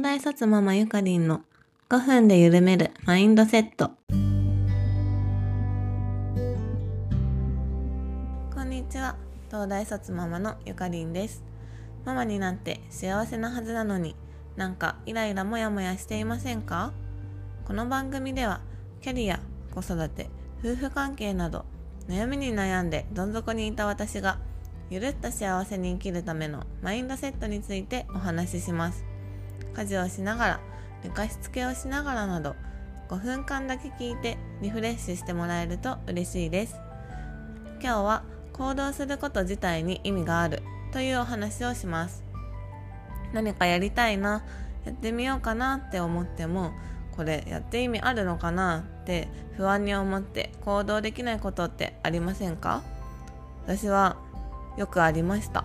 東大卒ママゆかりんの5分で緩めるマインドセット。こんにちは。東大卒ママのゆかりんです。ママになって幸せなはずなのになんかイライラモヤモヤしていませんか？この番組ではキャリア子育て夫婦関係など悩みに悩んでどん底にいた私がゆるっと幸せに生きるためのマインドセットについてお話しします。家事をしながら寝かしつけをしながらなど5分間だけ聞いてリフレッシュしてもらえると嬉しいです。今日は行動すること自体に意味があるというお話をします。何かやりたいなやってみようかなって思ってもこれやって意味あるのかなって不安に思って行動できないことってありませんか？私はよくありました。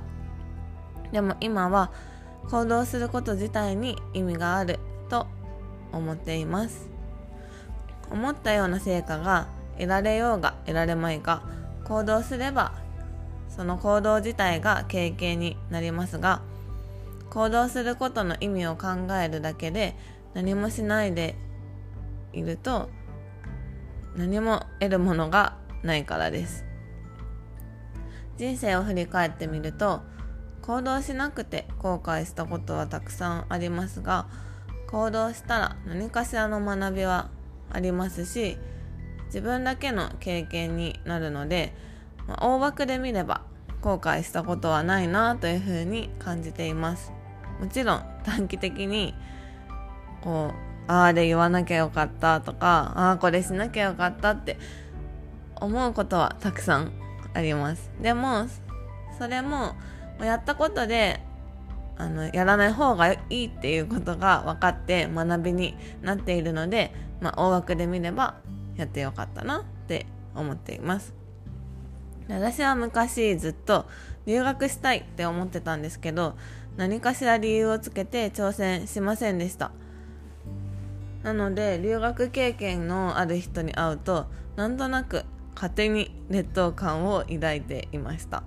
でも今は行動すること自体に意味があると思っています。思ったような成果が得られようが得られまいが行動すればその行動自体が経験になりますが行動することの意味を考えるだけで何もしないでいると何も得るものがないからです。人生を振り返ってみると行動しなくて後悔したことはたくさんありますが行動したら何かしらの学びはありますし自分だけの経験になるので、まあ、大枠で見れば後悔したことはないなというふうに感じています。もちろん短期的にこうああで言わなきゃよかったとかああこれしなきゃよかったって思うことはたくさんあります。でもそれもやったことであのやらない方がいいっていうことが分かって学びになっているので、まあ、大枠で見ればやってよかったなって思っています。私は昔ずっと留学したいって思ってたんですけど何かしら理由をつけて挑戦しませんでした。なので留学経験のある人に会うとなんとなく勝手に劣等感を抱いていました。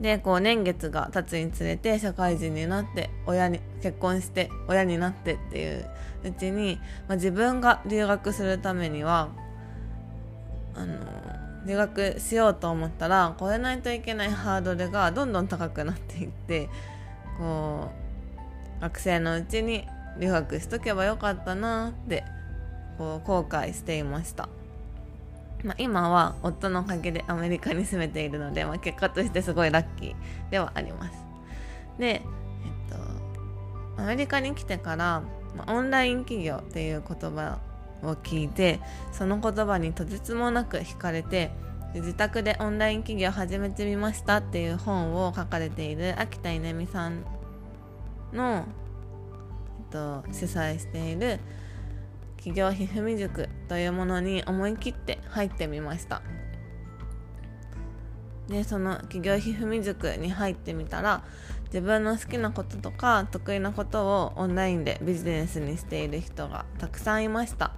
でこう年月が経つにつれて社会人になって親に結婚して親になってっていううちに、まあ、自分が留学するためにはあの留学しようと思ったら超えないといけないハードルがどんどん高くなっていってこう学生のうちに留学しとけばよかったなってこう後悔していました。まあ、今は夫のおかげでアメリカに住めているので、まあ、結果としてすごいラッキーではあります。で、えっと、アメリカに来てから、まあ、オンライン企業っていう言葉を聞いてその言葉にとてつもなく惹かれて自宅でオンライン企業を始めてみましたっていう本を書かれている秋田稲美さんの、えっと、主催している企業ひふみ塾というものに思い切って入ってみました。でその企業ひふみ塾に入ってみたら自分の好きなこととか得意なことをオンラインでビジネスにしている人がたくさんいました。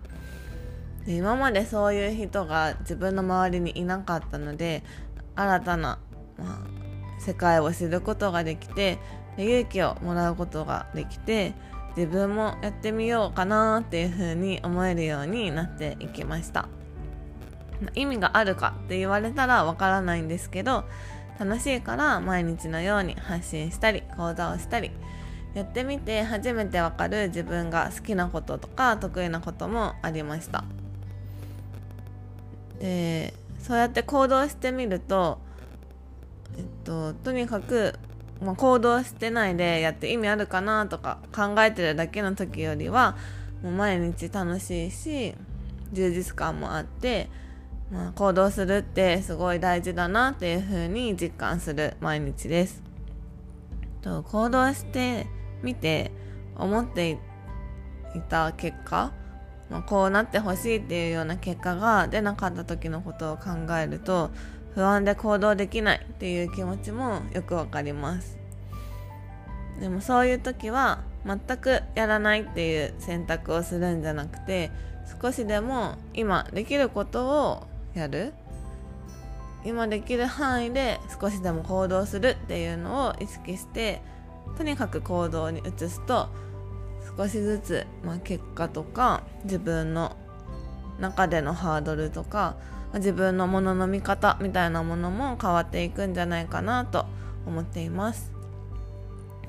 で今までそういう人が自分の周りにいなかったので新たな、まあ、世界を知ることができて勇気をもらうことができて自分もやってみようかなっていう風に思えるようになっていきました。意味があるかって言われたらわからないんですけど楽しいから毎日のように発信したり講座をしたりやってみて初めてわかる自分が好きなこととか得意なこともありました。でそうやって行動してみるとえっととにかくまあ、行動してないでやって意味あるかなとか考えてるだけの時よりはもう毎日楽しいし充実感もあって、まあ、行動するってすごい大事だなっていう風に実感する毎日です。と行動してみて思っていた結果、まあ、こうなってほしいっていうような結果が出なかった時のことを考えると不安で行動できないっていう気持ちもよくわかります。でもそういう時は全くやらないっていう選択をするんじゃなくて少しでも今できることをやる。今できる範囲で少しでも行動するっていうのを意識してとにかく行動に移すと少しずつ、まあ、結果とか自分の中でのハードルとか自分のものの見方みたいなものも変わっていくんじゃないかなと思っています。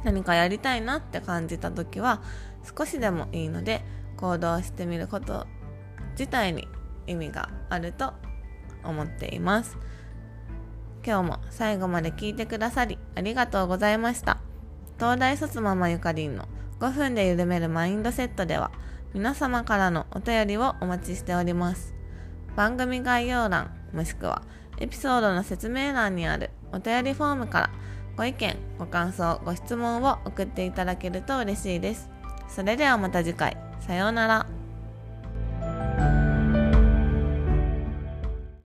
何かやりたいなって感じた時は少しでもいいので行動してみること自体に意味があると思っています。今日も最後まで聞いてくださりありがとうございました。東大卒ママゆかりんの5分で緩めるマインドセットでは皆様からのお便りをお待ちしております。番組概要欄もしくはエピソードの説明欄にあるお便りフォームからご意見、ご感想、ご質問を送っていただけると嬉しいです。それではまた次回。さようなら。